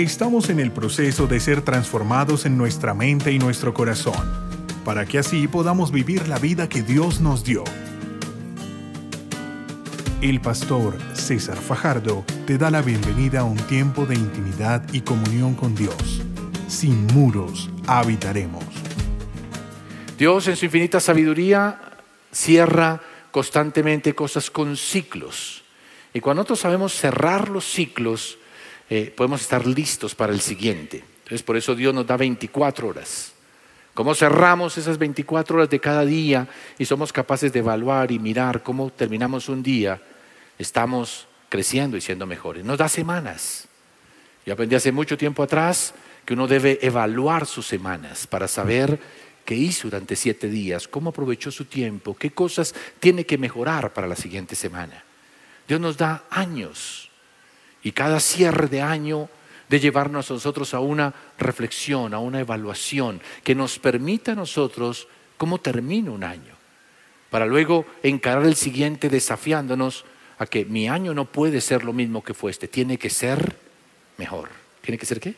Estamos en el proceso de ser transformados en nuestra mente y nuestro corazón, para que así podamos vivir la vida que Dios nos dio. El pastor César Fajardo te da la bienvenida a un tiempo de intimidad y comunión con Dios. Sin muros habitaremos. Dios en su infinita sabiduría cierra constantemente cosas con ciclos. Y cuando nosotros sabemos cerrar los ciclos, eh, podemos estar listos para el siguiente. Entonces por eso Dios nos da 24 horas. Cómo cerramos esas 24 horas de cada día y somos capaces de evaluar y mirar cómo terminamos un día, estamos creciendo y siendo mejores. Nos da semanas. Yo aprendí hace mucho tiempo atrás que uno debe evaluar sus semanas para saber qué hizo durante siete días, cómo aprovechó su tiempo, qué cosas tiene que mejorar para la siguiente semana. Dios nos da años y cada cierre de año de llevarnos a nosotros a una reflexión, a una evaluación que nos permita a nosotros cómo termina un año, para luego encarar el siguiente desafiándonos a que mi año no puede ser lo mismo que fue este, tiene que ser mejor. ¿Tiene que ser qué?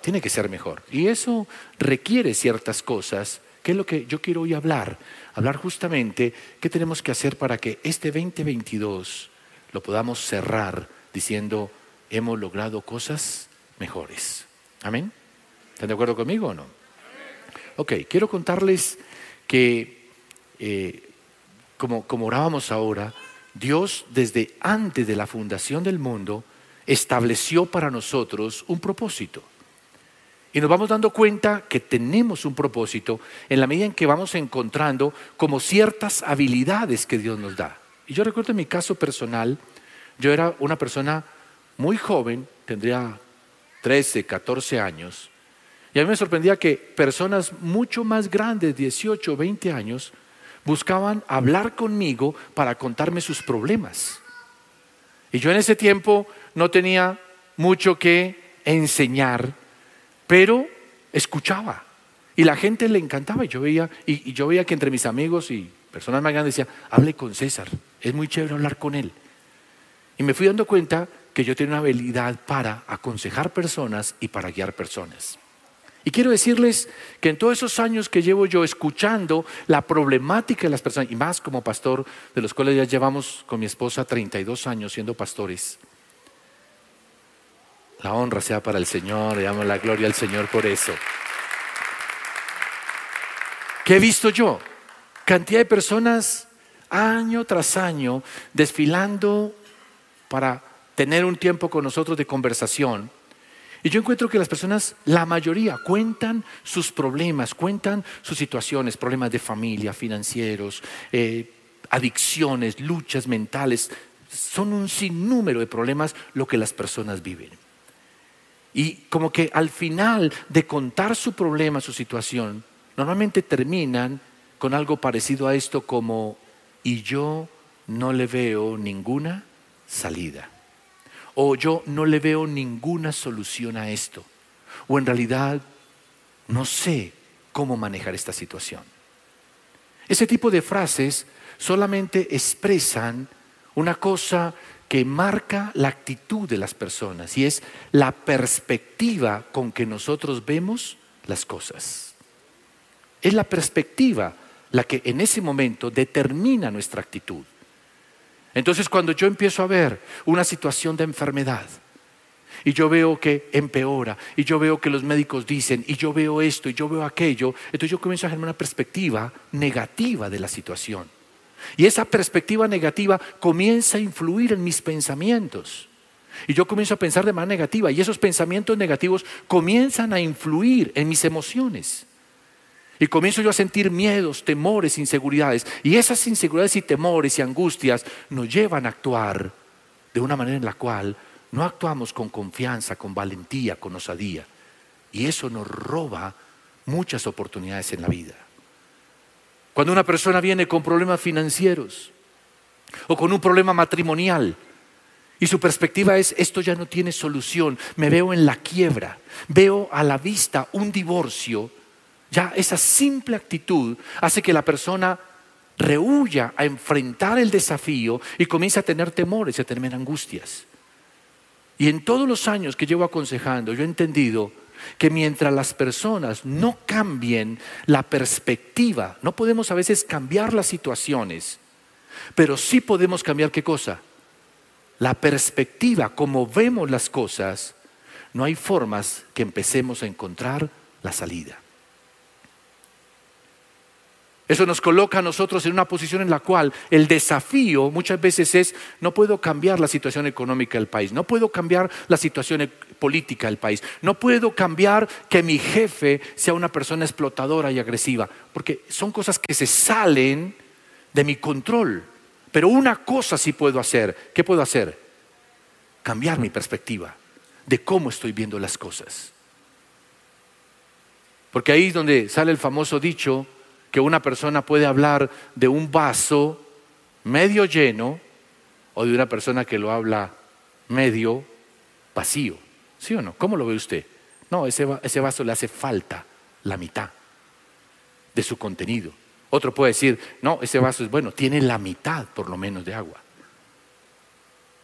tiene que ser mejor. Y eso requiere ciertas cosas, que es lo que yo quiero hoy hablar. Hablar justamente qué tenemos que hacer para que este 2022 lo podamos cerrar diciendo, hemos logrado cosas mejores. Amén. ¿Están de acuerdo conmigo o no? Ok, quiero contarles que, eh, como, como orábamos ahora, Dios desde antes de la fundación del mundo estableció para nosotros un propósito. Y nos vamos dando cuenta que tenemos un propósito en la medida en que vamos encontrando como ciertas habilidades que Dios nos da. Y yo recuerdo en mi caso personal, yo era una persona muy joven, tendría 13, 14 años, y a mí me sorprendía que personas mucho más grandes, 18, 20 años, buscaban hablar conmigo para contarme sus problemas. Y yo en ese tiempo no tenía mucho que enseñar pero escuchaba. Y la gente le encantaba. Y yo veía, y, yo veía que entre mis amigos y personas más grandes decía, hable con César, es muy chévere hablar con él. Y me fui dando cuenta que yo tenía una habilidad para aconsejar personas y para guiar personas. Y quiero decirles que en todos esos años que llevo yo escuchando la problemática de las personas, y más como pastor, de los cuales ya llevamos con mi esposa 32 años siendo pastores, la honra sea para el Señor, le damos la gloria al Señor por eso. ¿Qué he visto yo? Cantidad de personas año tras año desfilando para tener un tiempo con nosotros de conversación. Y yo encuentro que las personas, la mayoría, cuentan sus problemas, cuentan sus situaciones, problemas de familia, financieros, eh, adicciones, luchas mentales. Son un sinnúmero de problemas lo que las personas viven. Y como que al final de contar su problema, su situación, normalmente terminan con algo parecido a esto como, y yo no le veo ninguna salida. O yo no le veo ninguna solución a esto. O en realidad no sé cómo manejar esta situación. Ese tipo de frases solamente expresan una cosa que marca la actitud de las personas y es la perspectiva con que nosotros vemos las cosas. Es la perspectiva la que en ese momento determina nuestra actitud. Entonces cuando yo empiezo a ver una situación de enfermedad y yo veo que empeora y yo veo que los médicos dicen y yo veo esto y yo veo aquello, entonces yo comienzo a generar una perspectiva negativa de la situación. Y esa perspectiva negativa comienza a influir en mis pensamientos. Y yo comienzo a pensar de manera negativa y esos pensamientos negativos comienzan a influir en mis emociones. Y comienzo yo a sentir miedos, temores, inseguridades. Y esas inseguridades y temores y angustias nos llevan a actuar de una manera en la cual no actuamos con confianza, con valentía, con osadía. Y eso nos roba muchas oportunidades en la vida. Cuando una persona viene con problemas financieros o con un problema matrimonial y su perspectiva es, esto ya no tiene solución, me veo en la quiebra, veo a la vista un divorcio, ya esa simple actitud hace que la persona rehuya a enfrentar el desafío y comience a tener temores y a tener angustias. Y en todos los años que llevo aconsejando, yo he entendido que mientras las personas no cambien la perspectiva, no podemos a veces cambiar las situaciones, pero sí podemos cambiar qué cosa? La perspectiva, como vemos las cosas, no hay formas que empecemos a encontrar la salida. Eso nos coloca a nosotros en una posición en la cual el desafío muchas veces es, no puedo cambiar la situación económica del país, no puedo cambiar la situación e-, política del país, no puedo cambiar que mi jefe sea una persona explotadora y agresiva, porque son cosas que se salen de mi control. Pero una cosa sí puedo hacer, ¿qué puedo hacer? Cambiar mi perspectiva de cómo estoy viendo las cosas. Porque ahí es donde sale el famoso dicho, que una persona puede hablar de un vaso medio lleno o de una persona que lo habla medio vacío. ¿Sí o no? ¿Cómo lo ve usted? No, ese, vaso le hace falta la mitad de su contenido. Otro puede decir, no, ese vaso es bueno, tiene la mitad por lo menos de agua.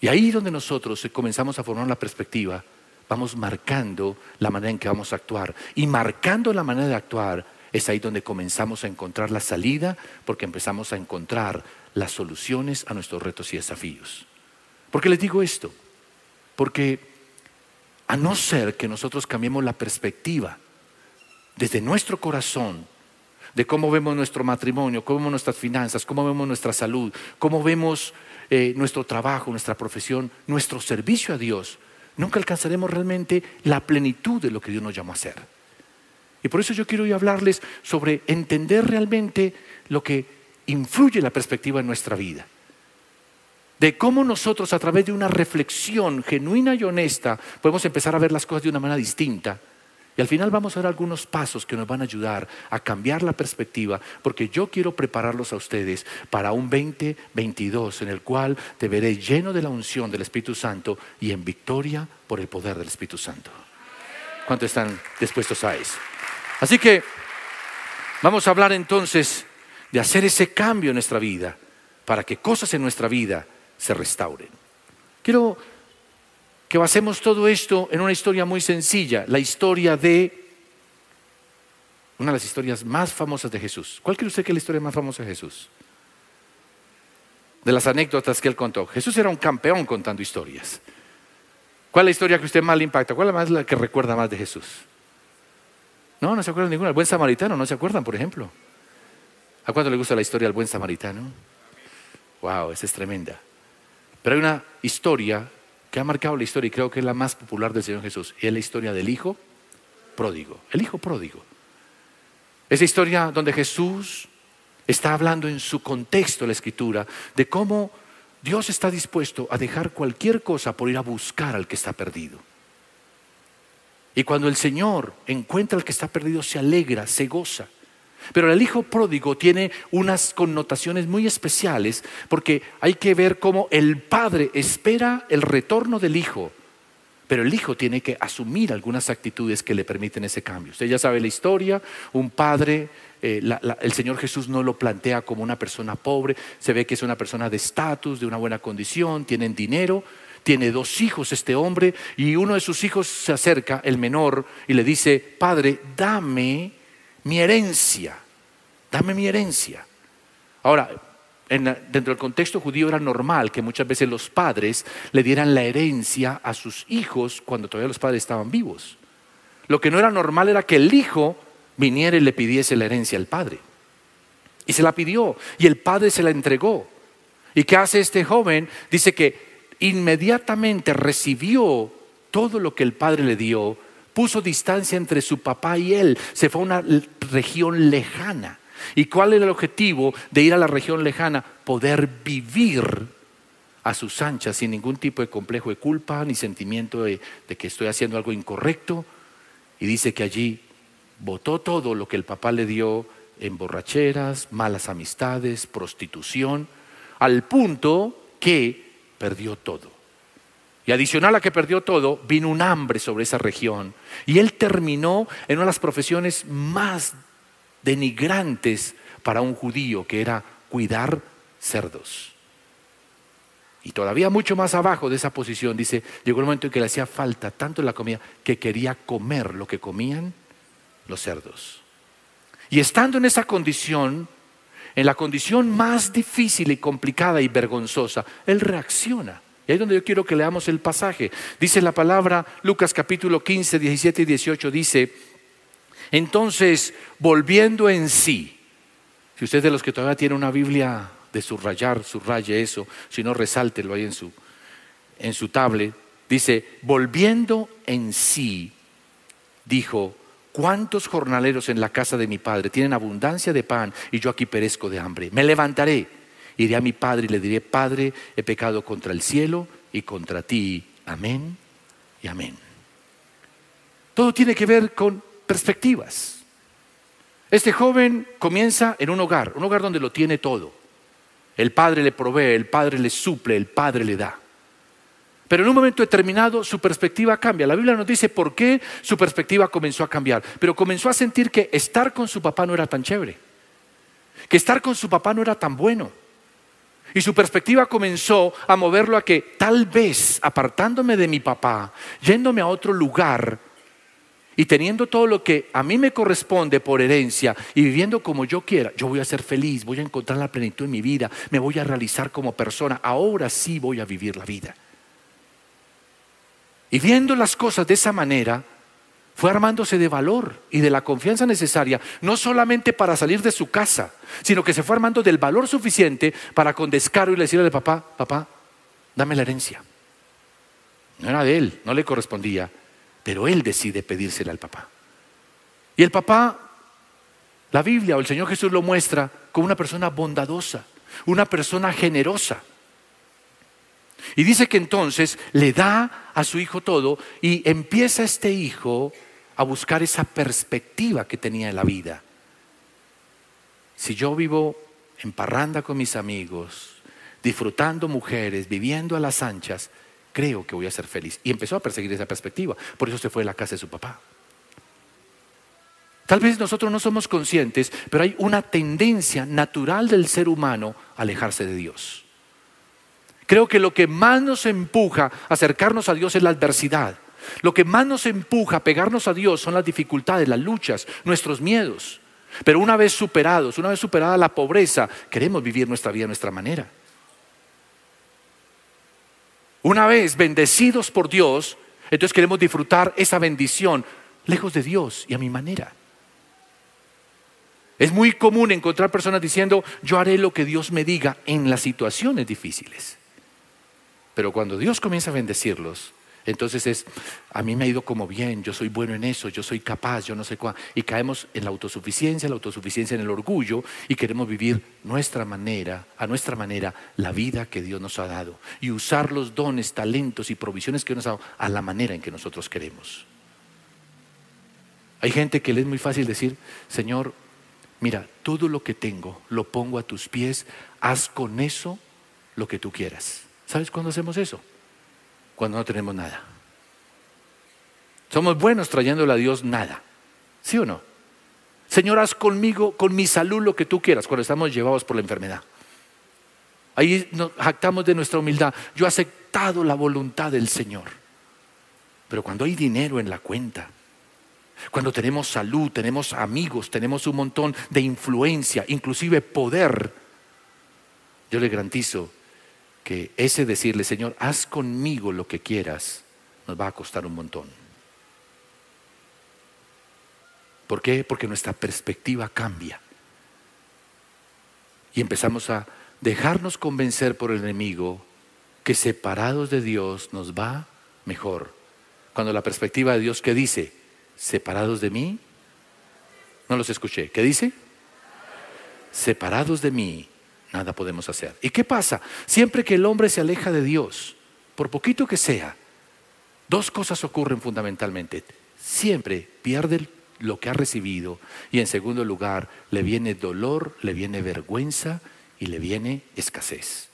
Y ahí donde nosotros comenzamos a formar la perspectiva, vamos marcando la manera en que vamos a actuar. Y marcando la manera de actuar, es ahí donde comenzamos a encontrar la salida porque empezamos a encontrar las soluciones a nuestros retos y desafíos. ¿Por qué les digo esto? Porque a no ser que nosotros cambiemos la perspectiva desde nuestro corazón de cómo vemos nuestro matrimonio, cómo vemos nuestras finanzas, cómo vemos nuestra salud, cómo vemos eh, nuestro trabajo, nuestra profesión, nuestro servicio a Dios, nunca alcanzaremos realmente la plenitud de lo que Dios nos llamó a hacer. Y por eso yo quiero hoy hablarles sobre entender realmente lo que influye la perspectiva en nuestra vida. De cómo nosotros a través de una reflexión genuina y honesta podemos empezar a ver las cosas de una manera distinta. Y al final vamos a ver algunos pasos que nos van a ayudar a cambiar la perspectiva, porque yo quiero prepararlos a ustedes para un 2022 en el cual te veré lleno de la unción del Espíritu Santo y en victoria por el poder del Espíritu Santo. ¿Cuántos están dispuestos a eso? Así que vamos a hablar entonces de hacer ese cambio en nuestra vida para que cosas en nuestra vida se restauren. Quiero que basemos todo esto en una historia muy sencilla, la historia de una de las historias más famosas de Jesús. ¿Cuál cree usted que es la historia más famosa de Jesús? De las anécdotas que él contó. Jesús era un campeón contando historias. ¿Cuál es la historia que usted más le impacta? ¿Cuál es la que recuerda más de Jesús? No, no se acuerdan ninguna. El buen samaritano, ¿no se acuerdan, por ejemplo? ¿A cuánto le gusta la historia del buen samaritano? Wow, esa es tremenda. Pero hay una historia que ha marcado la historia y creo que es la más popular del Señor Jesús. Y es la historia del hijo pródigo. El hijo pródigo. Esa historia donde Jesús está hablando en su contexto, la escritura, de cómo Dios está dispuesto a dejar cualquier cosa por ir a buscar al que está perdido. Y cuando el Señor encuentra al que está perdido, se alegra, se goza. Pero el hijo pródigo tiene unas connotaciones muy especiales porque hay que ver cómo el padre espera el retorno del hijo, pero el hijo tiene que asumir algunas actitudes que le permiten ese cambio. Usted ya sabe la historia, un padre, eh, el Señor Jesús no lo plantea como una persona pobre, se ve que es una persona de estatus, de una buena condición, tienen dinero, tiene dos hijos este hombre y uno de sus hijos se acerca, el menor, y le dice, Padre, dame mi herencia, dame mi herencia. Ahora, dentro del contexto judío era normal que muchas veces los padres le dieran la herencia a sus hijos cuando todavía los padres estaban vivos. Lo que no era normal era que el hijo viniera y le pidiese la herencia al padre. Y se la pidió y el padre se la entregó. ¿Y qué hace este joven? Dice que inmediatamente recibió todo lo que el padre le dio, puso distancia entre su papá y él, se fue a una región lejana. ¿Y cuál era el objetivo de ir a la región lejana? Poder vivir a sus anchas sin ningún tipo de complejo de culpa ni sentimiento de, de que estoy haciendo algo incorrecto. Y dice que allí votó todo lo que el papá le dio en borracheras, malas amistades, prostitución, al punto que perdió todo. Y adicional a que perdió todo, vino un hambre sobre esa región. Y él terminó en una de las profesiones más denigrantes para un judío, que era cuidar cerdos. Y todavía mucho más abajo de esa posición, dice, llegó el momento en que le hacía falta tanto la comida que quería comer lo que comían los cerdos. Y estando en esa condición, en la condición más difícil y complicada y vergonzosa, él reacciona. Y ahí es donde yo quiero que leamos el pasaje. Dice la palabra, Lucas capítulo 15, 17 y 18, dice, entonces, volviendo en sí, si usted de los que todavía tiene una Biblia de subrayar, subraye eso, si no resáltelo ahí en su, en su tablet, dice, volviendo en sí, dijo, ¿cuántos jornaleros en la casa de mi padre tienen abundancia de pan y yo aquí perezco de hambre? Me levantaré, iré a mi padre y le diré, Padre, he pecado contra el cielo y contra ti. Amén y amén. Todo tiene que ver con perspectivas. Este joven comienza en un hogar, un hogar donde lo tiene todo. El padre le provee, el padre le suple, el padre le da. Pero en un momento determinado su perspectiva cambia. La Biblia nos dice por qué su perspectiva comenzó a cambiar. Pero comenzó a sentir que estar con su papá no era tan chévere. Que estar con su papá no era tan bueno. Y su perspectiva comenzó a moverlo a que tal vez apartándome de mi papá, yéndome a otro lugar, y teniendo todo lo que a mí me corresponde por herencia y viviendo como yo quiera, yo voy a ser feliz, voy a encontrar la plenitud en mi vida, me voy a realizar como persona, ahora sí voy a vivir la vida. Y viendo las cosas de esa manera, fue armándose de valor y de la confianza necesaria, no solamente para salir de su casa, sino que se fue armando del valor suficiente para con descaro y decirle al papá, papá, dame la herencia. No era de él, no le correspondía, pero él decide pedírsela al papá. Y el papá, la Biblia o el Señor Jesús lo muestra como una persona bondadosa, una persona generosa. Y dice que entonces le da a su hijo todo y empieza este hijo a buscar esa perspectiva que tenía en la vida. Si yo vivo en parranda con mis amigos, disfrutando mujeres, viviendo a las anchas, creo que voy a ser feliz. Y empezó a perseguir esa perspectiva. Por eso se fue a la casa de su papá. Tal vez nosotros no somos conscientes, pero hay una tendencia natural del ser humano a alejarse de Dios. Creo que lo que más nos empuja a acercarnos a Dios es la adversidad. Lo que más nos empuja a pegarnos a Dios son las dificultades, las luchas, nuestros miedos. Pero una vez superados, una vez superada la pobreza, queremos vivir nuestra vida a nuestra manera. Una vez bendecidos por Dios, entonces queremos disfrutar esa bendición lejos de Dios y a mi manera. Es muy común encontrar personas diciendo, yo haré lo que Dios me diga en las situaciones difíciles. Pero cuando Dios comienza a bendecirlos, entonces es, a mí me ha ido como bien, yo soy bueno en eso, yo soy capaz, yo no sé cuál. Y caemos en la autosuficiencia, la autosuficiencia en el orgullo y queremos vivir nuestra manera, a nuestra manera, la vida que Dios nos ha dado. Y usar los dones, talentos y provisiones que nos ha dado a la manera en que nosotros queremos. Hay gente que le es muy fácil decir, Señor, mira, todo lo que tengo lo pongo a tus pies, haz con eso lo que tú quieras. ¿Sabes cuándo hacemos eso? cuando no tenemos nada. Somos buenos trayéndole a Dios nada. ¿Sí o no? Señor, haz conmigo, con mi salud, lo que tú quieras cuando estamos llevados por la enfermedad. Ahí nos jactamos de nuestra humildad. Yo he aceptado la voluntad del Señor. Pero cuando hay dinero en la cuenta, cuando tenemos salud, tenemos amigos, tenemos un montón de influencia, inclusive poder, yo le garantizo que ese decirle, Señor, haz conmigo lo que quieras, nos va a costar un montón. ¿Por qué? Porque nuestra perspectiva cambia. Y empezamos a dejarnos convencer por el enemigo que separados de Dios nos va mejor. Cuando la perspectiva de Dios, ¿qué dice? ¿Separados de mí? No los escuché. ¿Qué dice? Separados de mí nada podemos hacer. ¿Y qué pasa? Siempre que el hombre se aleja de Dios, por poquito que sea, dos cosas ocurren fundamentalmente. Siempre pierde lo que ha recibido y en segundo lugar le viene dolor, le viene vergüenza y le viene escasez.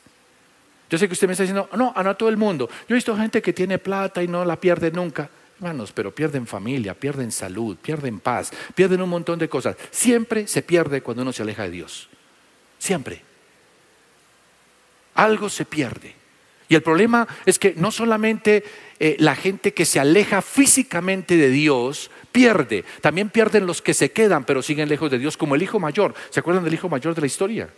Yo sé que usted me está diciendo, no, no a todo el mundo. Yo he visto gente que tiene plata y no la pierde nunca. Hermanos, pero pierden familia, pierden salud, pierden paz, pierden un montón de cosas. Siempre se pierde cuando uno se aleja de Dios. Siempre algo se pierde. Y el problema es que no solamente eh, la gente que se aleja físicamente de Dios pierde, también pierden los que se quedan pero siguen lejos de Dios, como el hijo mayor. ¿Se acuerdan del hijo mayor de la historia?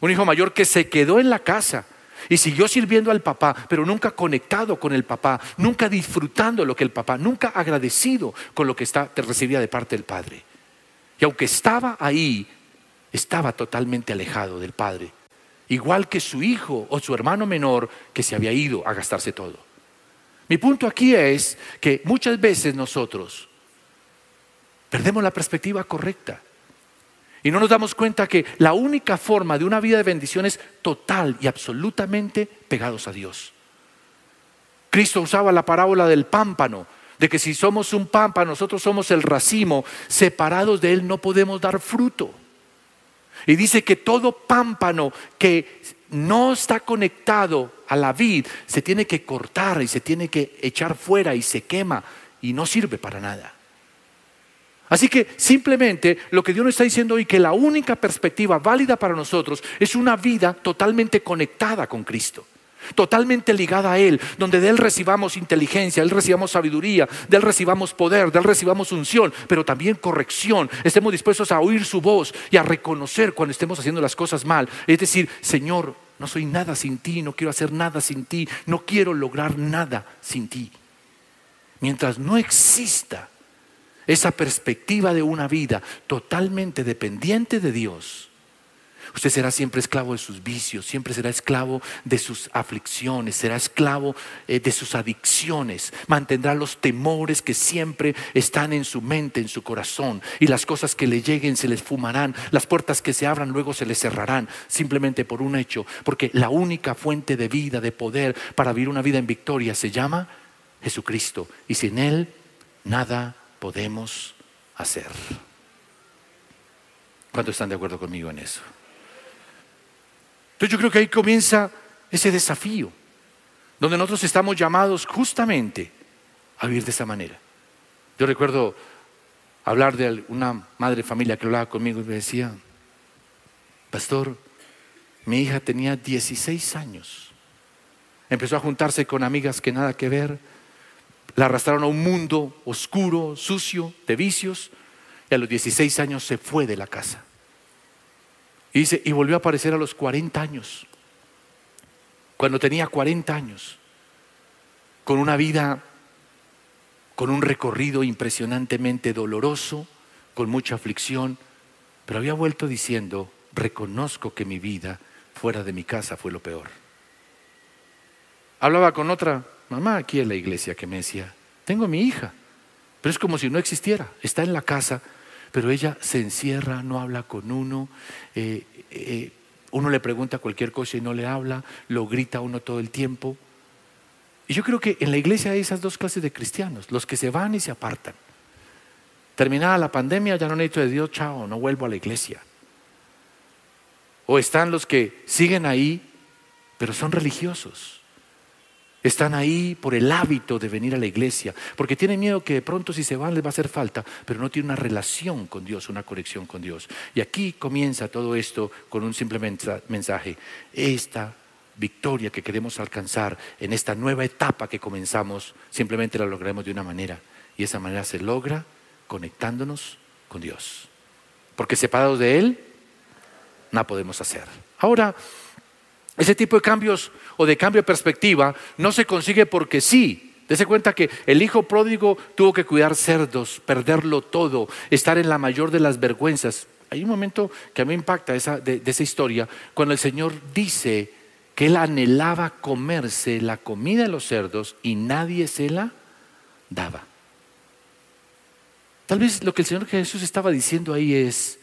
Un hijo mayor que se quedó en la casa y siguió sirviendo al papá, pero nunca conectado con el papá, nunca disfrutando lo que el papá, nunca agradecido con lo que está, te recibía de parte del padre. Y aunque estaba ahí, estaba totalmente alejado del padre igual que su hijo o su hermano menor que se había ido a gastarse todo. Mi punto aquí es que muchas veces nosotros perdemos la perspectiva correcta y no nos damos cuenta que la única forma de una vida de bendición es total y absolutamente pegados a Dios. Cristo usaba la parábola del pámpano, de que si somos un pámpano, nosotros somos el racimo, separados de Él no podemos dar fruto. Y dice que todo pámpano que no está conectado a la vid se tiene que cortar y se tiene que echar fuera y se quema y no sirve para nada. Así que simplemente lo que Dios nos está diciendo hoy, que la única perspectiva válida para nosotros es una vida totalmente conectada con Cristo totalmente ligada a Él, donde de Él recibamos inteligencia, de Él recibamos sabiduría, de Él recibamos poder, de Él recibamos unción, pero también corrección. Estemos dispuestos a oír su voz y a reconocer cuando estemos haciendo las cosas mal. Es decir, Señor, no soy nada sin ti, no quiero hacer nada sin ti, no quiero lograr nada sin ti. Mientras no exista esa perspectiva de una vida totalmente dependiente de Dios, Usted será siempre esclavo de sus vicios, siempre será esclavo de sus aflicciones, será esclavo eh, de sus adicciones, mantendrá los temores que siempre están en su mente, en su corazón, y las cosas que le lleguen se les fumarán, las puertas que se abran luego se les cerrarán, simplemente por un hecho, porque la única fuente de vida, de poder para vivir una vida en victoria se llama Jesucristo, y sin Él nada podemos hacer. ¿Cuántos están de acuerdo conmigo en eso? Entonces yo creo que ahí comienza ese desafío, donde nosotros estamos llamados justamente a vivir de esa manera. Yo recuerdo hablar de una madre de familia que hablaba conmigo y me decía, pastor, mi hija tenía 16 años, empezó a juntarse con amigas que nada que ver, la arrastraron a un mundo oscuro, sucio, de vicios, y a los 16 años se fue de la casa. Y dice, y volvió a aparecer a los 40 años, cuando tenía 40 años, con una vida, con un recorrido impresionantemente doloroso, con mucha aflicción, pero había vuelto diciendo, reconozco que mi vida fuera de mi casa fue lo peor. Hablaba con otra mamá aquí en la iglesia que me decía, tengo mi hija, pero es como si no existiera, está en la casa, pero ella se encierra, no habla con uno, eh, eh, uno le pregunta cualquier cosa y no le habla, lo grita uno todo el tiempo. Y yo creo que en la iglesia hay esas dos clases de cristianos, los que se van y se apartan. Terminada la pandemia, ya no necesito de Dios, chao, no vuelvo a la iglesia. O están los que siguen ahí, pero son religiosos. Están ahí por el hábito de venir a la iglesia, porque tienen miedo que de pronto si se van les va a hacer falta, pero no tienen una relación con Dios, una conexión con Dios. Y aquí comienza todo esto con un simple mensaje. Esta victoria que queremos alcanzar en esta nueva etapa que comenzamos, simplemente la lograremos de una manera. Y esa manera se logra conectándonos con Dios. Porque separados de Él, nada podemos hacer. Ahora, ese tipo de cambios o de cambio de perspectiva no se consigue porque sí. Dese cuenta que el hijo pródigo tuvo que cuidar cerdos, perderlo todo, estar en la mayor de las vergüenzas. Hay un momento que a mí impacta esa, de, de esa historia, cuando el Señor dice que él anhelaba comerse la comida de los cerdos y nadie se la daba. Tal vez lo que el Señor Jesús estaba diciendo ahí es,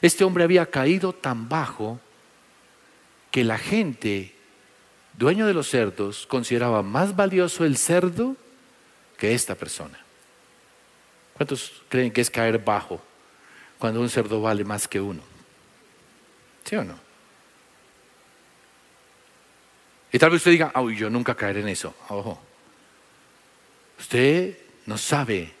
este hombre había caído tan bajo que la gente, dueño de los cerdos, consideraba más valioso el cerdo que esta persona. ¿Cuántos creen que es caer bajo cuando un cerdo vale más que uno? ¿Sí o no? Y tal vez usted diga, ay, yo nunca caeré en eso. Ojo. Usted no sabe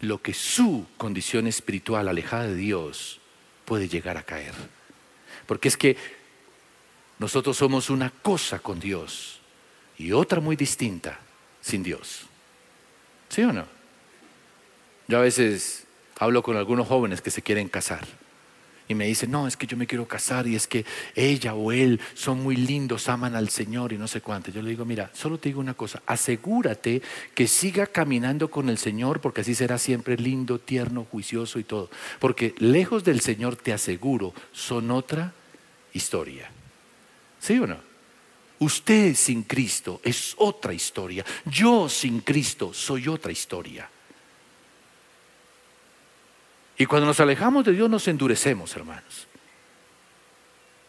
lo que su condición espiritual alejada de Dios puede llegar a caer. Porque es que nosotros somos una cosa con Dios, y otra muy distinta sin Dios. ¿Sí o no? Yo a veces hablo con algunos jóvenes que se quieren casar y me dicen, no, es que yo me quiero casar y es que ella o él son muy lindos, aman al Señor y no sé cuánto. Yo le digo, mira, solo te digo una cosa, asegúrate que siga caminando con el Señor porque así será siempre lindo, tierno, juicioso y todo. Porque lejos del Señor, te aseguro, son otra historia. ¿Sí o no? Usted sin Cristo es otra historia. Yo sin Cristo soy otra historia. Y cuando nos alejamos de Dios nos endurecemos, hermanos.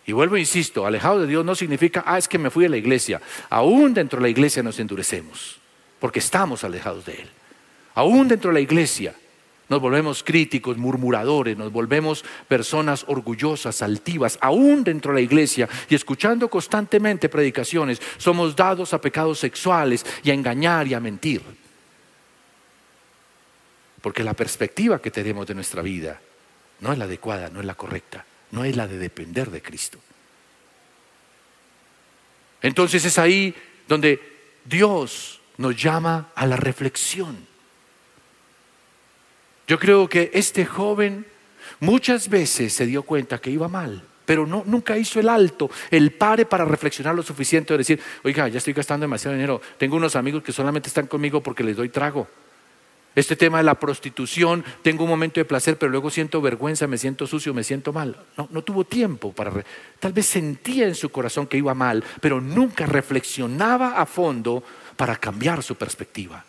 Y vuelvo, e insisto, alejado de Dios no significa, ah, es que me fui a la iglesia. Aún dentro de la iglesia nos endurecemos, porque estamos alejados de Él. Aún dentro de la iglesia nos volvemos críticos, murmuradores, nos volvemos personas orgullosas, altivas, aún dentro de la iglesia y escuchando constantemente predicaciones, somos dados a pecados sexuales y a engañar y a mentir. Porque la perspectiva que tenemos de nuestra vida no es la adecuada, no es la correcta, no es la de depender de Cristo. Entonces es ahí donde Dios nos llama a la reflexión. Yo creo que este joven muchas veces se dio cuenta que iba mal, pero no, nunca hizo el alto, el pare para reflexionar lo suficiente de decir, oiga, ya estoy gastando demasiado dinero, tengo unos amigos que solamente están conmigo porque les doy trago. Este tema de la prostitución, tengo un momento de placer, pero luego siento vergüenza, me siento sucio, me siento mal. No, no tuvo tiempo para... Tal vez sentía en su corazón que iba mal, pero nunca reflexionaba a fondo para cambiar su perspectiva.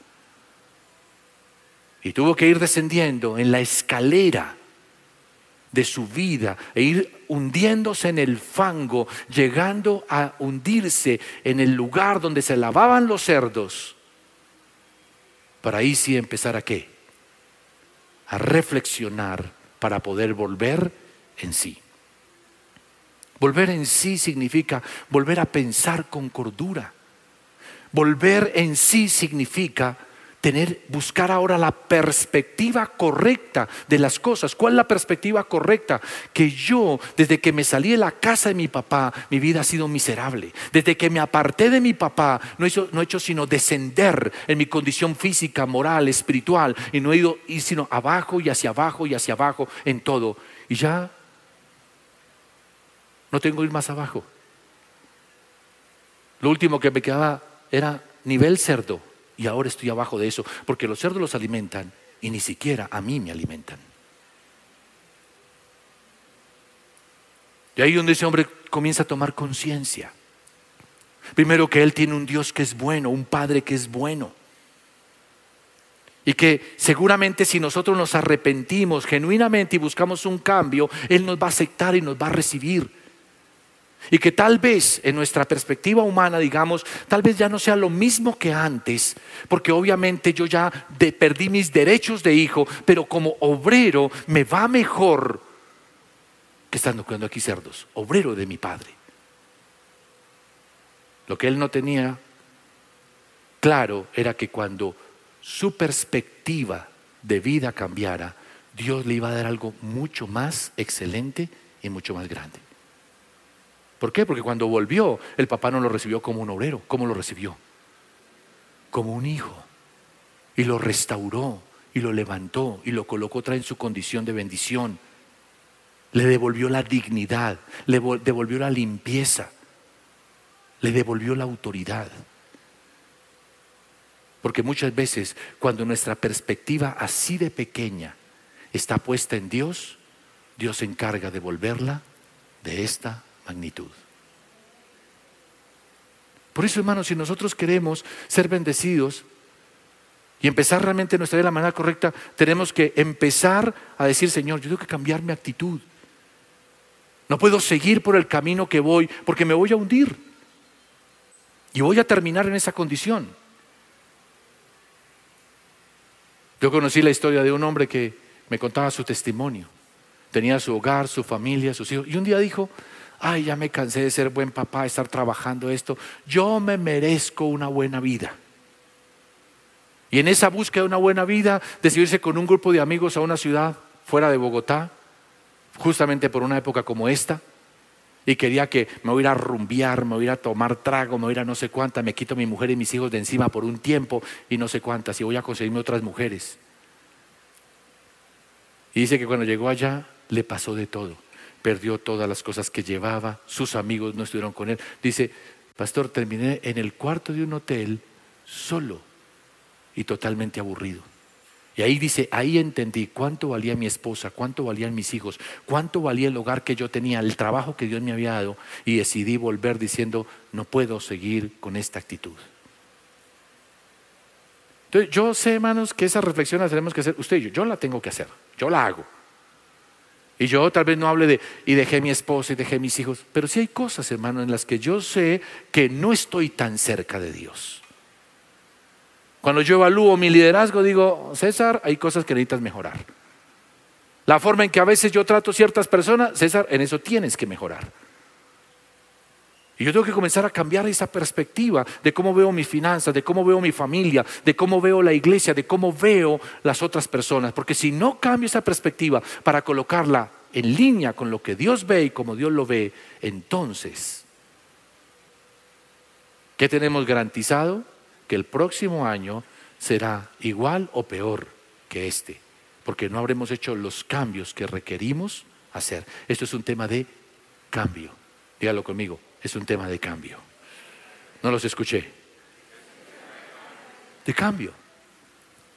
Y tuvo que ir descendiendo en la escalera de su vida e ir hundiéndose en el fango, llegando a hundirse en el lugar donde se lavaban los cerdos, para ahí sí empezar a qué? A reflexionar para poder volver en sí. Volver en sí significa volver a pensar con cordura. Volver en sí significa tener, buscar ahora la perspectiva correcta de las cosas. ¿Cuál es la perspectiva correcta? Que yo, desde que me salí de la casa de mi papá, mi vida ha sido miserable. Desde que me aparté de mi papá, no he hecho, hecho sino descender en mi condición física, moral, espiritual, y no he ido ir sino abajo y hacia abajo y hacia abajo en todo. Y ya no tengo que ir más abajo. Lo último que me quedaba era nivel cerdo y ahora estoy abajo de eso, porque los cerdos los alimentan y ni siquiera a mí me alimentan. Y ahí donde ese hombre comienza a tomar conciencia. Primero que él tiene un Dios que es bueno, un Padre que es bueno. Y que seguramente si nosotros nos arrepentimos genuinamente y buscamos un cambio, Él nos va a aceptar y nos va a recibir. Y que tal vez en nuestra perspectiva humana, digamos, tal vez ya no sea lo mismo que antes, porque obviamente yo ya perdí mis derechos de hijo, pero como obrero me va mejor que estando cuidando aquí cerdos, obrero de mi padre. Lo que él no tenía claro era que cuando su perspectiva de vida cambiara, Dios le iba a dar algo mucho más excelente y mucho más grande. ¿Por qué? Porque cuando volvió, el papá no lo recibió como un obrero. ¿Cómo lo recibió? Como un hijo. Y lo restauró y lo levantó y lo colocó otra en su condición de bendición. Le devolvió la dignidad, le devolvió la limpieza, le devolvió la autoridad. Porque muchas veces cuando nuestra perspectiva así de pequeña está puesta en Dios, Dios se encarga de volverla de esta magnitud. Por eso, hermanos, si nosotros queremos ser bendecidos y empezar realmente nuestra vida de la manera correcta, tenemos que empezar a decir, Señor, yo tengo que cambiar mi actitud. No puedo seguir por el camino que voy porque me voy a hundir. Y voy a terminar en esa condición. Yo conocí la historia de un hombre que me contaba su testimonio. Tenía su hogar, su familia, sus hijos. Y un día dijo, ay, ya me cansé de ser buen papá, de estar trabajando esto, yo me merezco una buena vida. Y en esa búsqueda de una buena vida, decidirse con un grupo de amigos a una ciudad fuera de Bogotá, justamente por una época como esta, y quería que me voy a ir a me voy a tomar trago, me voy a no sé cuánta, me quito a mi mujer y mis hijos de encima por un tiempo y no sé cuántas, y voy a conseguirme otras mujeres. Y dice que cuando llegó allá le pasó de todo. Perdió todas las cosas que llevaba, sus amigos no estuvieron con él. Dice, pastor, terminé en el cuarto de un hotel solo y totalmente aburrido. Y ahí dice, ahí entendí cuánto valía mi esposa, cuánto valían mis hijos, cuánto valía el hogar que yo tenía, el trabajo que Dios me había dado, y decidí volver diciendo, no puedo seguir con esta actitud. Entonces, yo sé, hermanos, que esa reflexión la tenemos que hacer usted y yo. Yo la tengo que hacer, yo la hago. Y yo tal vez no hable de, y dejé mi esposa y dejé mis hijos, pero sí hay cosas, hermano, en las que yo sé que no estoy tan cerca de Dios. Cuando yo evalúo mi liderazgo, digo, César, hay cosas que necesitas mejorar. La forma en que a veces yo trato ciertas personas, César, en eso tienes que mejorar. Y yo tengo que comenzar a cambiar esa perspectiva de cómo veo mis finanzas, de cómo veo mi familia, de cómo veo la iglesia, de cómo veo las otras personas. Porque si no cambio esa perspectiva para colocarla en línea con lo que Dios ve y como Dios lo ve, entonces, ¿qué tenemos garantizado? que el próximo año será igual o peor que este, porque no habremos hecho los cambios que requerimos hacer. Esto es un tema de cambio. Dígalo conmigo, es un tema de cambio. No los escuché. De cambio.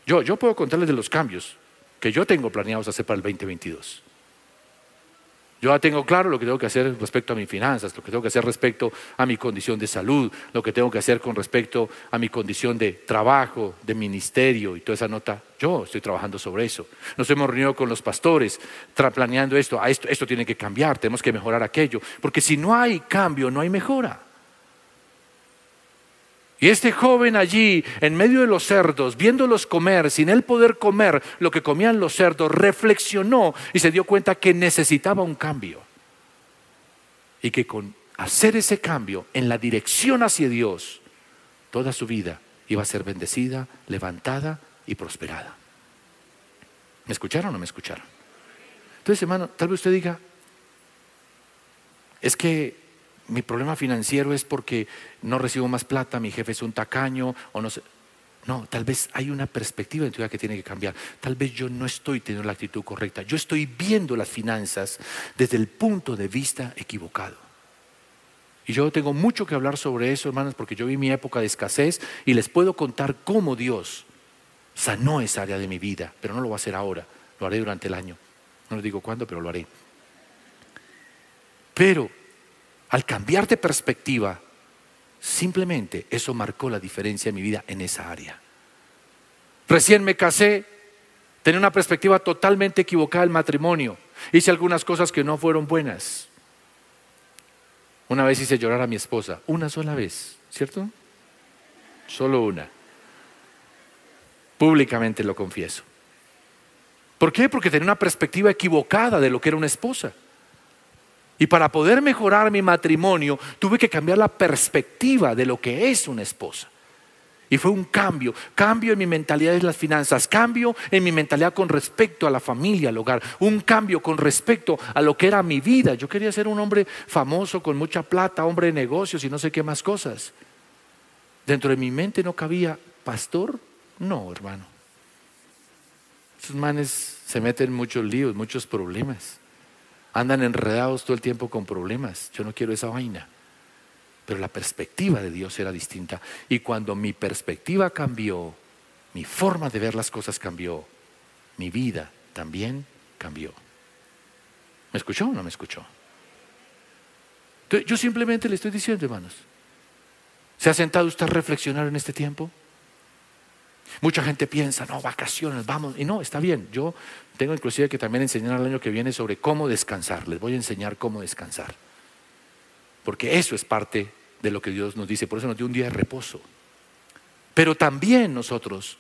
Yo, yo puedo contarles de los cambios que yo tengo planeados hacer para el 2022. Yo ya tengo claro lo que tengo que hacer respecto a mis finanzas, lo que tengo que hacer respecto a mi condición de salud, lo que tengo que hacer con respecto a mi condición de trabajo, de ministerio y toda esa nota. Yo estoy trabajando sobre eso. Nos hemos reunido con los pastores planeando esto. Ah, esto, esto tiene que cambiar, tenemos que mejorar aquello. Porque si no hay cambio, no hay mejora. Y este joven allí, en medio de los cerdos, viéndolos comer, sin él poder comer lo que comían los cerdos, reflexionó y se dio cuenta que necesitaba un cambio. Y que con hacer ese cambio en la dirección hacia Dios, toda su vida iba a ser bendecida, levantada y prosperada. ¿Me escucharon o no me escucharon? Entonces, hermano, tal vez usted diga, es que mi problema financiero es porque no recibo más plata, mi jefe es un tacaño o no sé. No, tal vez hay una perspectiva en tu vida que tiene que cambiar. Tal vez yo no estoy teniendo la actitud correcta. Yo estoy viendo las finanzas desde el punto de vista equivocado. Y yo tengo mucho que hablar sobre eso, hermanos, porque yo vi mi época de escasez y les puedo contar cómo Dios sanó esa área de mi vida, pero no lo voy a hacer ahora, lo haré durante el año. No les digo cuándo, pero lo haré. Pero al cambiar de perspectiva, simplemente eso marcó la diferencia en mi vida en esa área. Recién me casé, tenía una perspectiva totalmente equivocada del matrimonio. Hice algunas cosas que no fueron buenas. Una vez hice llorar a mi esposa, una sola vez, ¿cierto? Solo una. Públicamente lo confieso. ¿Por qué? Porque tenía una perspectiva equivocada de lo que era una esposa. Y para poder mejorar mi matrimonio, tuve que cambiar la perspectiva de lo que es una esposa. Y fue un cambio, cambio en mi mentalidad de las finanzas, cambio en mi mentalidad con respecto a la familia, al hogar, un cambio con respecto a lo que era mi vida. Yo quería ser un hombre famoso, con mucha plata, hombre de negocios y no sé qué más cosas. Dentro de mi mente no cabía, pastor, no, hermano. Esos manes se meten en muchos líos, muchos problemas. Andan enredados todo el tiempo con problemas. Yo no quiero esa vaina. Pero la perspectiva de Dios era distinta. Y cuando mi perspectiva cambió, mi forma de ver las cosas cambió, mi vida también cambió. ¿Me escuchó o no me escuchó? Yo simplemente le estoy diciendo, hermanos, ¿se ha sentado usted a reflexionar en este tiempo? Mucha gente piensa, no, vacaciones, vamos. Y no, está bien. Yo tengo inclusive que también enseñar el año que viene sobre cómo descansar. Les voy a enseñar cómo descansar. Porque eso es parte de lo que Dios nos dice. Por eso nos dio un día de reposo. Pero también nosotros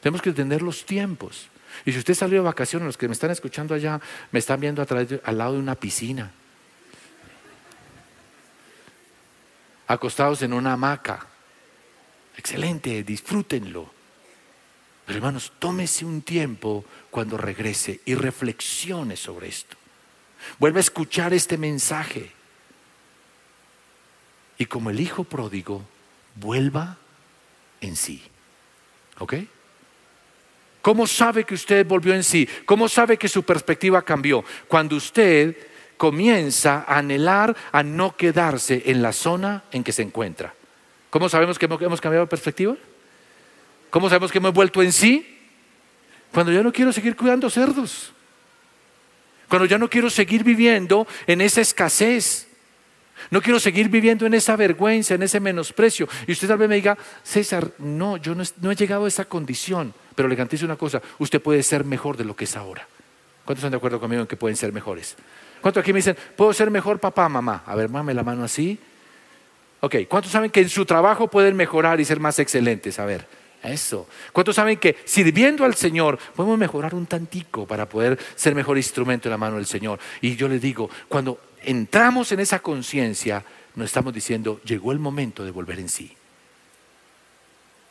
tenemos que tener los tiempos. Y si usted salió de vacaciones, los que me están escuchando allá, me están viendo al lado de una piscina. Acostados en una hamaca. Excelente, disfrútenlo. Pero hermanos, tómese un tiempo cuando regrese y reflexione sobre esto. Vuelve a escuchar este mensaje. y como el hijo pródigo vuelva en sí. ¿Ok? ¿Cómo sabe que usted volvió en sí? ¿Cómo sabe que su perspectiva cambió? Cuando usted comienza a anhelar a no quedarse en la zona en que se encuentra. ¿Cómo sabemos que hemos cambiado de perspectiva? ¿Cómo sabemos que hemos vuelto en sí? Cuando ya no quiero seguir cuidando cerdos. Cuando ya no quiero seguir viviendo en esa escasez. No quiero seguir viviendo en esa vergüenza, en ese menosprecio. Y usted tal vez me diga, César, no, yo no, he llegado a esa condición. Pero le garantizo una cosa, usted puede ser mejor de lo que es ahora. ¿Cuántos están de acuerdo conmigo en que pueden ser mejores? ¿Cuántos aquí me dicen, puedo ser mejor papá, mamá? A ver, mame la mano así. Ok, ¿cuántos saben que en su trabajo pueden mejorar y ser más excelentes? A ver, eso. ¿Cuántos saben que sirviendo al Señor podemos mejorar un tantico para poder ser mejor instrumento en la mano del Señor? Y yo les digo, cuando entramos en esa conciencia, nos estamos diciendo, llegó el momento de volver en sí.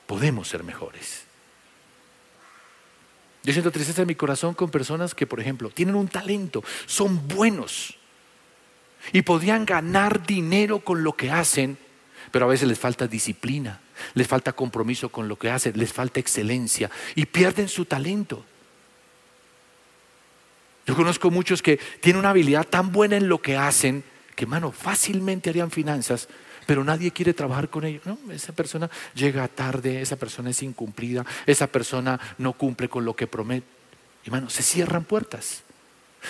Podemos ser mejores. Yo siento tristeza en mi corazón con personas que, por ejemplo, tienen un talento, son buenos y podrían ganar dinero con lo que hacen, pero a veces les falta disciplina, les falta compromiso con lo que hacen, les falta excelencia y pierden su talento. Yo conozco muchos que tienen una habilidad tan buena en lo que hacen que, mano, fácilmente harían finanzas, pero nadie quiere trabajar con ellos. No, esa persona llega tarde, esa persona es incumplida, esa persona no cumple con lo que promete. Y, mano, se cierran puertas.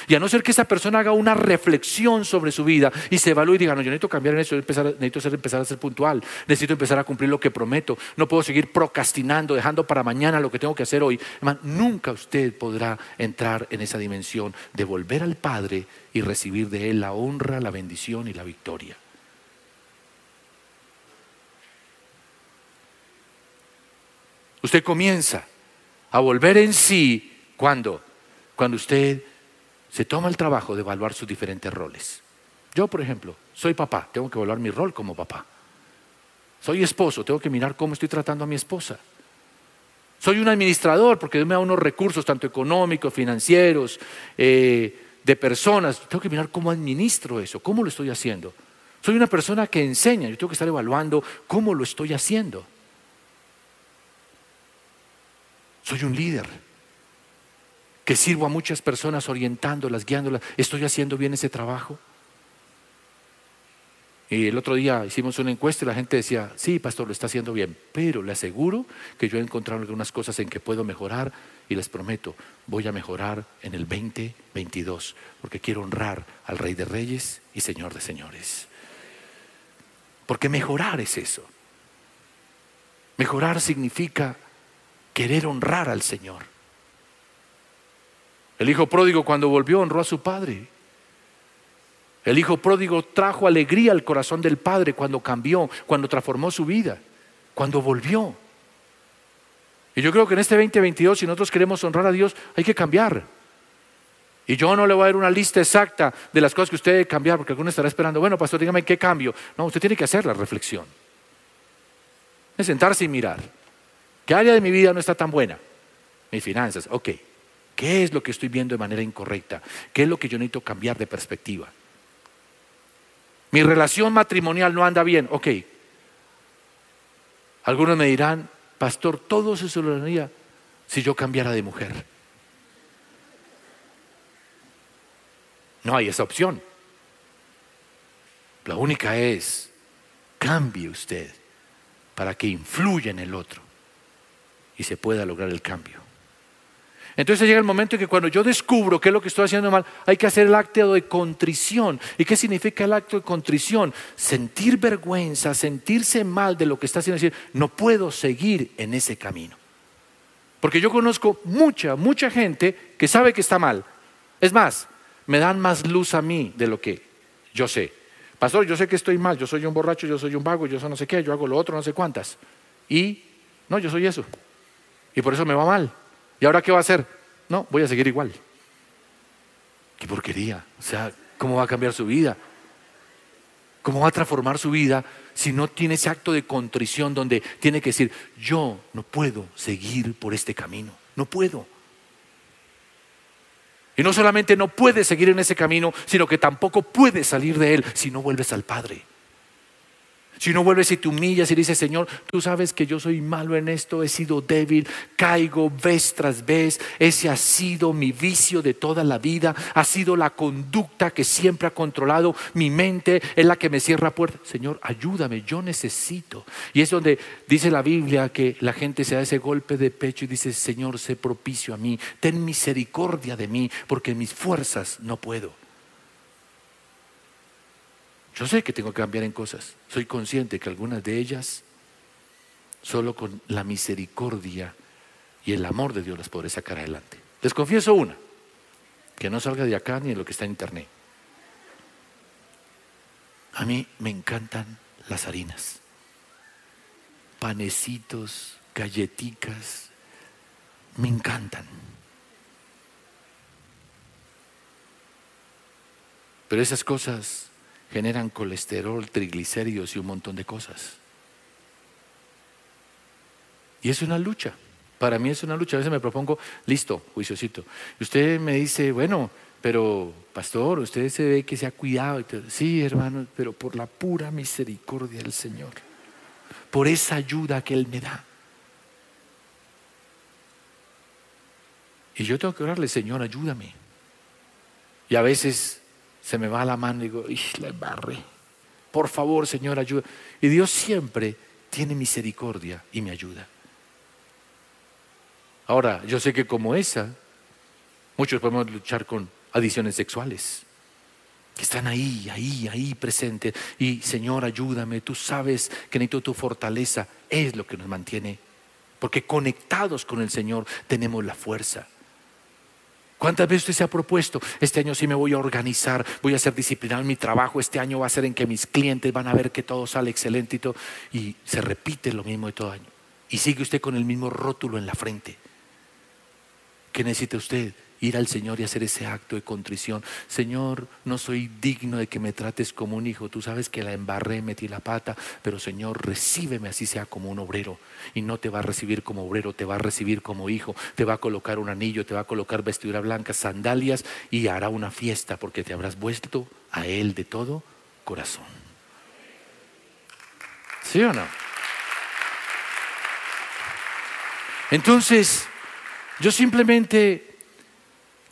Y a no ser que esa persona haga una reflexión sobre su vida y se evalúe y diga, no, yo necesito cambiar en eso, necesito empezar a ser puntual, necesito empezar a cumplir lo que prometo, no puedo seguir procrastinando, dejando para mañana lo que tengo que hacer hoy. nunca usted podrá entrar en esa dimensión de volver al Padre y recibir de Él la honra, la bendición y la victoria. Usted comienza a volver en sí cuando, cuando usted se toma el trabajo de evaluar sus diferentes roles. Yo, por ejemplo, soy papá, tengo que evaluar mi rol como papá. Soy esposo, tengo que mirar cómo estoy tratando a mi esposa. Soy un administrador porque me da unos recursos, tanto económicos, financieros, eh, de personas. Tengo que mirar cómo administro eso, cómo lo estoy haciendo. Soy una persona que enseña, yo tengo que estar evaluando cómo lo estoy haciendo. Soy un líder que sirvo a muchas personas orientándolas, guiándolas. ¿Estoy haciendo bien ese trabajo? Y el otro día hicimos una encuesta y la gente decía, sí, pastor, lo está haciendo bien, pero le aseguro que yo he encontrado algunas cosas en que puedo mejorar y les prometo, voy a mejorar en el 2022, porque quiero honrar al Rey de Reyes y Señor de Señores. Porque mejorar es eso. Mejorar significa querer honrar al Señor. El hijo pródigo cuando volvió honró a su padre. El hijo pródigo trajo alegría al corazón del padre cuando cambió, cuando transformó su vida, cuando volvió. Y yo creo que en este 2022, si nosotros queremos honrar a Dios, hay que cambiar. Y yo no le voy a dar una lista exacta de las cosas que usted debe cambiar, porque alguno estará esperando, bueno, pastor, dígame qué cambio. No, usted tiene que hacer la reflexión. Es sentarse y mirar. ¿Qué área de mi vida no está tan buena? Mis finanzas, ok. ¿Qué es lo que estoy viendo de manera incorrecta? ¿Qué es lo que yo necesito cambiar de perspectiva? Mi relación matrimonial no anda bien, ok. Algunos me dirán, pastor, todo se solucionaría si yo cambiara de mujer. No hay esa opción. La única es, cambie usted para que influya en el otro y se pueda lograr el cambio. Entonces llega el momento en que cuando yo descubro qué es lo que estoy haciendo mal, hay que hacer el acto de contrición. ¿Y qué significa el acto de contrición? Sentir vergüenza, sentirse mal de lo que está haciendo, decir, no puedo seguir en ese camino. Porque yo conozco mucha, mucha gente que sabe que está mal. Es más, me dan más luz a mí de lo que yo sé. Pastor, yo sé que estoy mal, yo soy un borracho, yo soy un vago, yo soy no sé qué, yo hago lo otro, no sé cuántas. Y no, yo soy eso. Y por eso me va mal. ¿Y ahora qué va a hacer? No, voy a seguir igual. Qué porquería. O sea, ¿cómo va a cambiar su vida? ¿Cómo va a transformar su vida si no tiene ese acto de contrición donde tiene que decir, yo no puedo seguir por este camino? No puedo. Y no solamente no puede seguir en ese camino, sino que tampoco puede salir de él si no vuelves al Padre. Si no vuelves y te humillas y dices, Señor, tú sabes que yo soy malo en esto, he sido débil, caigo vez tras vez, ese ha sido mi vicio de toda la vida, ha sido la conducta que siempre ha controlado mi mente, es la que me cierra puertas. Señor, ayúdame, yo necesito. Y es donde dice la Biblia que la gente se da ese golpe de pecho y dice, Señor, sé propicio a mí, ten misericordia de mí, porque mis fuerzas no puedo. Yo sé que tengo que cambiar en cosas. Soy consciente que algunas de ellas, solo con la misericordia y el amor de Dios las podré sacar adelante. Les confieso una, que no salga de acá ni de lo que está en internet. A mí me encantan las harinas. Panecitos, galletitas, me encantan. Pero esas cosas generan colesterol, triglicéridos y un montón de cosas. Y es una lucha. Para mí es una lucha. A veces me propongo, listo, juiciosito. Y usted me dice, bueno, pero pastor, usted se ve que se ha cuidado. Sí, hermano, pero por la pura misericordia del Señor. Por esa ayuda que Él me da. Y yo tengo que orarle, Señor, ayúdame. Y a veces se me va la mano y digo, la embarré. Por favor, Señor, ayuda. Y Dios siempre tiene misericordia y me ayuda. Ahora, yo sé que como esa, muchos podemos luchar con adiciones sexuales, que están ahí, ahí, ahí presentes. Y Señor, ayúdame, tú sabes que necesito tu fortaleza, es lo que nos mantiene. Porque conectados con el Señor tenemos la fuerza. ¿Cuántas veces usted se ha propuesto? Este año sí me voy a organizar, voy a ser disciplinado en mi trabajo, este año va a ser en que mis clientes van a ver que todo sale excelente y todo. Y se repite lo mismo de todo año. Y sigue usted con el mismo rótulo en la frente. ¿Qué necesita usted? Ir al Señor y hacer ese acto de contrición. Señor, no soy digno de que me trates como un hijo. Tú sabes que la embarré, metí la pata, pero Señor, recíbeme así sea como un obrero. Y no te va a recibir como obrero, te va a recibir como hijo. Te va a colocar un anillo, te va a colocar vestidura blanca, sandalias y hará una fiesta porque te habrás vuelto a Él de todo corazón. ¿Sí o no? Entonces, yo simplemente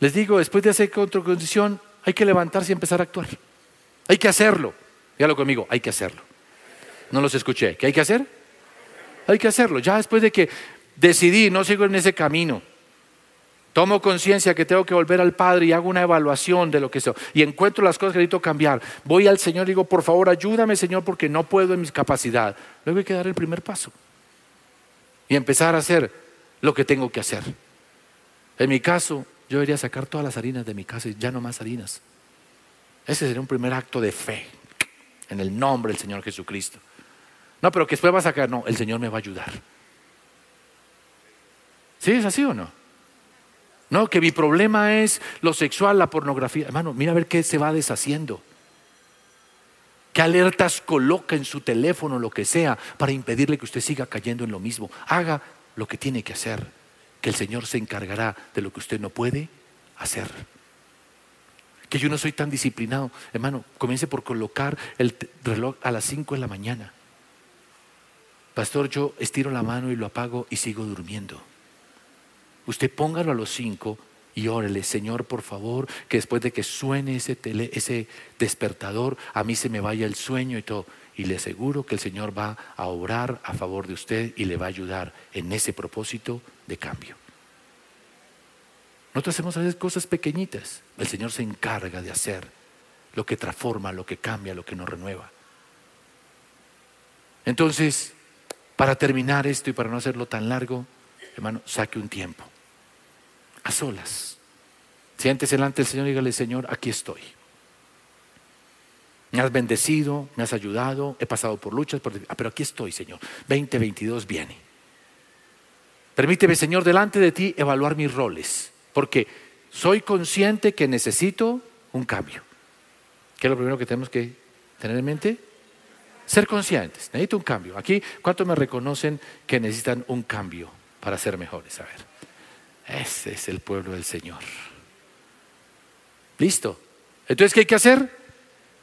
les digo, después de hacer condición, hay que levantarse y empezar a actuar. Hay que hacerlo. Dígalo conmigo, hay que hacerlo. No los escuché. ¿Qué hay que hacer? Hay que hacerlo. Ya después de que decidí, no sigo en ese camino, tomo conciencia que tengo que volver al Padre y hago una evaluación de lo que soy y encuentro las cosas que necesito cambiar. Voy al Señor y digo, por favor, ayúdame, Señor, porque no puedo en mis capacidades. Luego hay que dar el primer paso y empezar a hacer lo que tengo que hacer. En mi caso, yo debería sacar todas las harinas de mi casa y ya no más harinas. Ese sería un primer acto de fe en el nombre del Señor Jesucristo. No, pero que después va a sacar, no, el Señor me va a ayudar. ¿Sí es así o no? No, que mi problema es lo sexual, la pornografía. Hermano, mira a ver qué se va deshaciendo. ¿Qué alertas coloca en su teléfono, lo que sea, para impedirle que usted siga cayendo en lo mismo? Haga lo que tiene que hacer que el Señor se encargará de lo que usted no puede hacer. Que yo no soy tan disciplinado. Hermano, comience por colocar el reloj a las 5 de la mañana. Pastor, yo estiro la mano y lo apago y sigo durmiendo. Usted póngalo a los 5 y órele, Señor, por favor, que después de que suene ese, ese despertador, a mí se me vaya el sueño y todo. Y le aseguro que el Señor va a obrar a favor de usted y le va a ayudar en ese propósito de cambio. Nosotros hacemos cosas pequeñitas. El Señor se encarga de hacer lo que transforma, lo que cambia, lo que nos renueva. Entonces, para terminar esto y para no hacerlo tan largo, hermano, saque un tiempo. A solas. Siéntese delante del Señor y dígale, Señor, aquí estoy. Me has bendecido, me has ayudado, he pasado por luchas, ah, pero aquí estoy, Señor. 2022 viene. Permíteme, Señor, delante de ti evaluar mis roles, porque soy consciente que necesito un cambio. ¿Qué es lo primero que tenemos que tener en mente? Ser conscientes, necesito un cambio. Aquí, ¿cuántos me reconocen que necesitan un cambio para ser mejores? A ver, ese es el pueblo del Señor. Listo. Entonces, ¿qué hay que hacer?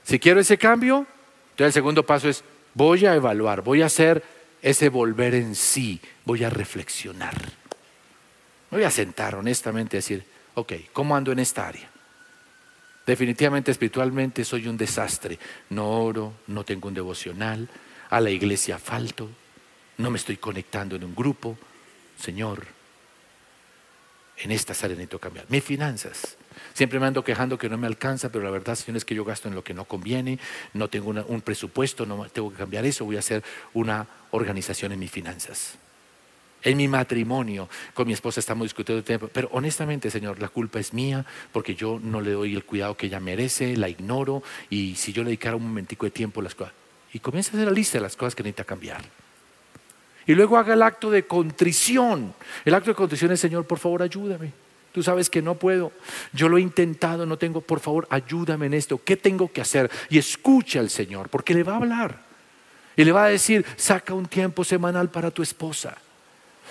Si quiero ese cambio, entonces el segundo paso es Voy a evaluar, voy a hacer ese volver en sí, voy a reflexionar. Me voy a sentar honestamente y decir, ok, ¿cómo ando en esta área? Definitivamente espiritualmente soy un desastre. No oro, no tengo un devocional, a la iglesia falto, no me estoy conectando en un grupo. Señor, en esta áreas necesito cambiar. Mis finanzas. Siempre me ando quejando que no me alcanza, pero la verdad, Señor, es que yo gasto en lo que no conviene, no tengo un presupuesto, no tengo que cambiar eso, voy a hacer una organización en mis finanzas. En mi matrimonio, con mi esposa estamos discutiendo el tema, pero honestamente, Señor, la culpa es mía porque yo no le doy el cuidado que ella merece, la ignoro y si yo le dedicara un momentico de tiempo las cosas. Y comienza a hacer la lista de las cosas que necesita cambiar. Y luego haga el acto de contrición. El acto de contrición es, Señor, por favor, ayúdame. Tú sabes que no puedo. Yo lo he intentado, no tengo, por favor, ayúdame en esto. ¿Qué tengo que hacer? Y escucha al Señor, porque le va a hablar. Y le va a decir, saca un tiempo semanal para tu esposa.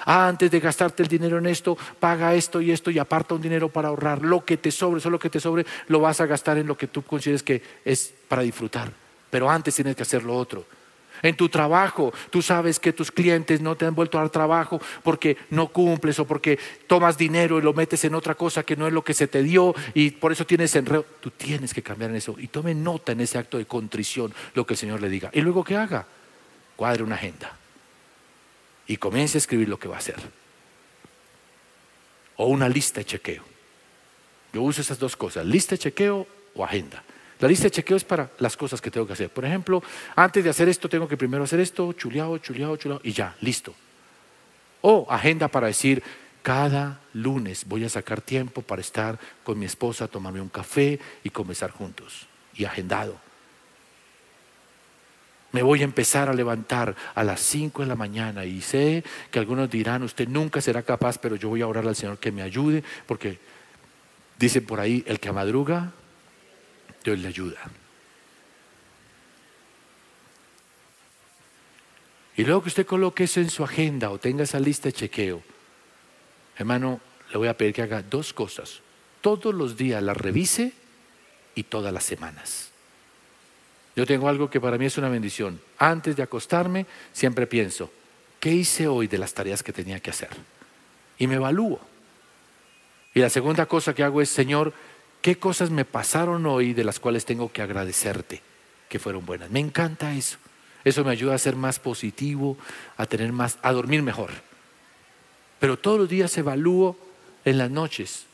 Ah, antes de gastarte el dinero en esto, paga esto y esto y aparta un dinero para ahorrar. Lo que te sobre, solo lo que te sobre, lo vas a gastar en lo que tú consideres que es para disfrutar. Pero antes tienes que hacer lo otro. En tu trabajo, tú sabes que tus clientes no te han vuelto a dar trabajo porque no cumples o porque tomas dinero y lo metes en otra cosa que no es lo que se te dio y por eso tienes enredo. Tú tienes que cambiar en eso y tome nota en ese acto de contrición lo que el Señor le diga. Y luego que haga, cuadre una agenda y comience a escribir lo que va a hacer. O una lista de chequeo. Yo uso esas dos cosas, lista de chequeo o agenda. La lista de chequeo es para las cosas que tengo que hacer. Por ejemplo, antes de hacer esto, tengo que primero hacer esto, chuleado, chuleado, chuleado, y ya, listo. O agenda para decir, cada lunes voy a sacar tiempo para estar con mi esposa, tomarme un café y comenzar juntos. Y agendado. Me voy a empezar a levantar a las 5 de la mañana y sé que algunos dirán, usted nunca será capaz, pero yo voy a orar al Señor que me ayude, porque dice por ahí, el que madruga, Dios le ayuda. Y luego que usted coloque eso en su agenda o tenga esa lista de chequeo, hermano, le voy a pedir que haga dos cosas. Todos los días la revise y todas las semanas. Yo tengo algo que para mí es una bendición. Antes de acostarme, siempre pienso, ¿qué hice hoy de las tareas que tenía que hacer? Y me evalúo. Y la segunda cosa que hago es, Señor, ¿Qué cosas me pasaron hoy de las cuales tengo que agradecerte que fueron buenas? Me encanta eso. Eso me ayuda a ser más positivo, a tener más, a dormir mejor. Pero todos los días evalúo en las noches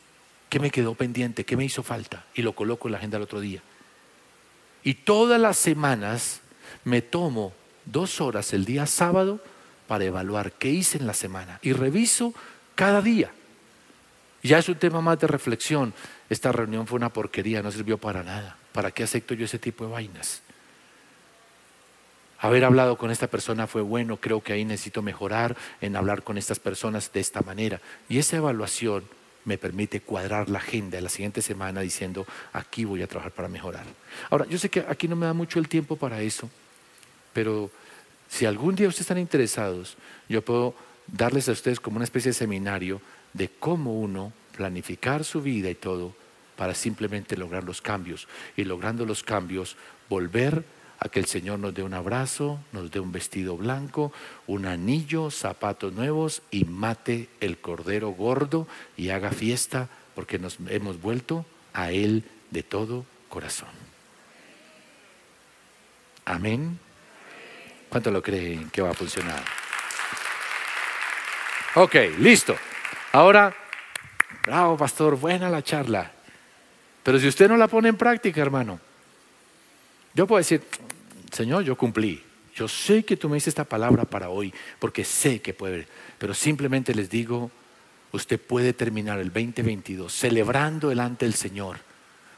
qué me quedó pendiente, qué me hizo falta y lo coloco en la agenda el otro día. Y todas las semanas me tomo dos horas el día sábado para evaluar qué hice en la semana y reviso cada día. Ya es un tema más de reflexión. Esta reunión fue una porquería, no sirvió para nada. ¿Para qué acepto yo ese tipo de vainas? Haber hablado con esta persona fue bueno, creo que ahí necesito mejorar en hablar con estas personas de esta manera. Y esa evaluación me permite cuadrar la agenda de la siguiente semana diciendo, aquí voy a trabajar para mejorar. Ahora, yo sé que aquí no me da mucho el tiempo para eso, pero si algún día ustedes están interesados, yo puedo darles a ustedes como una especie de seminario de cómo uno planificar su vida y todo para simplemente lograr los cambios. Y logrando los cambios, volver a que el Señor nos dé un abrazo, nos dé un vestido blanco, un anillo, zapatos nuevos y mate el cordero gordo y haga fiesta porque nos hemos vuelto a Él de todo corazón. Amén. ¿Cuánto lo creen que va a funcionar? Ok, listo. Ahora, bravo pastor, buena la charla. Pero si usted no la pone en práctica, hermano, yo puedo decir, Señor, yo cumplí. Yo sé que tú me dices esta palabra para hoy, porque sé que puede. Pero simplemente les digo, usted puede terminar el 2022 celebrando delante del Señor,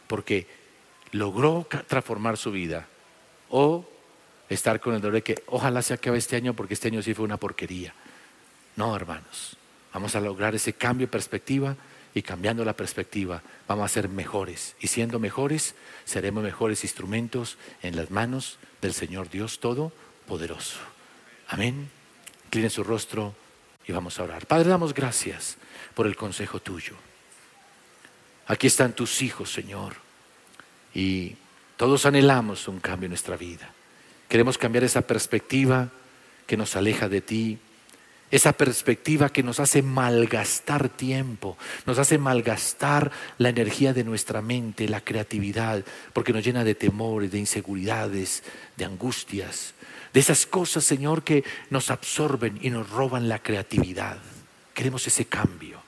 porque logró transformar su vida. O estar con el dolor de que ojalá se acabe este año, porque este año sí fue una porquería. No, hermanos. Vamos a lograr ese cambio de perspectiva y cambiando la perspectiva vamos a ser mejores. Y siendo mejores, seremos mejores instrumentos en las manos del Señor Dios Todopoderoso. Amén. Inclinen su rostro y vamos a orar. Padre, damos gracias por el consejo tuyo. Aquí están tus hijos, Señor. Y todos anhelamos un cambio en nuestra vida. Queremos cambiar esa perspectiva que nos aleja de ti, esa perspectiva que nos hace malgastar tiempo, nos hace malgastar la energía de nuestra mente, la creatividad, porque nos llena de temores, de inseguridades, de angustias, de esas cosas, Señor, que nos absorben y nos roban la creatividad. Queremos ese cambio,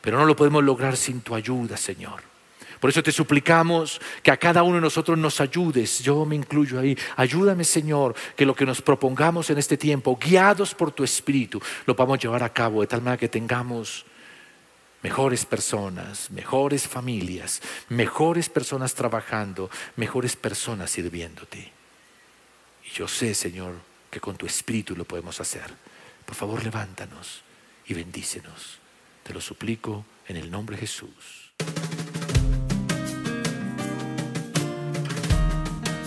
pero no lo podemos lograr sin tu ayuda, Señor. Por eso te suplicamos que a cada uno de nosotros nos ayudes, yo me incluyo ahí, ayúdame Señor, que lo que nos propongamos en este tiempo, guiados por tu Espíritu, lo podamos llevar a cabo de tal manera que tengamos mejores personas, mejores familias, mejores personas trabajando, mejores personas sirviéndote. Y yo sé, Señor, que con tu Espíritu lo podemos hacer. Por favor, levántanos y bendícenos. Te lo suplico en el nombre de Jesús.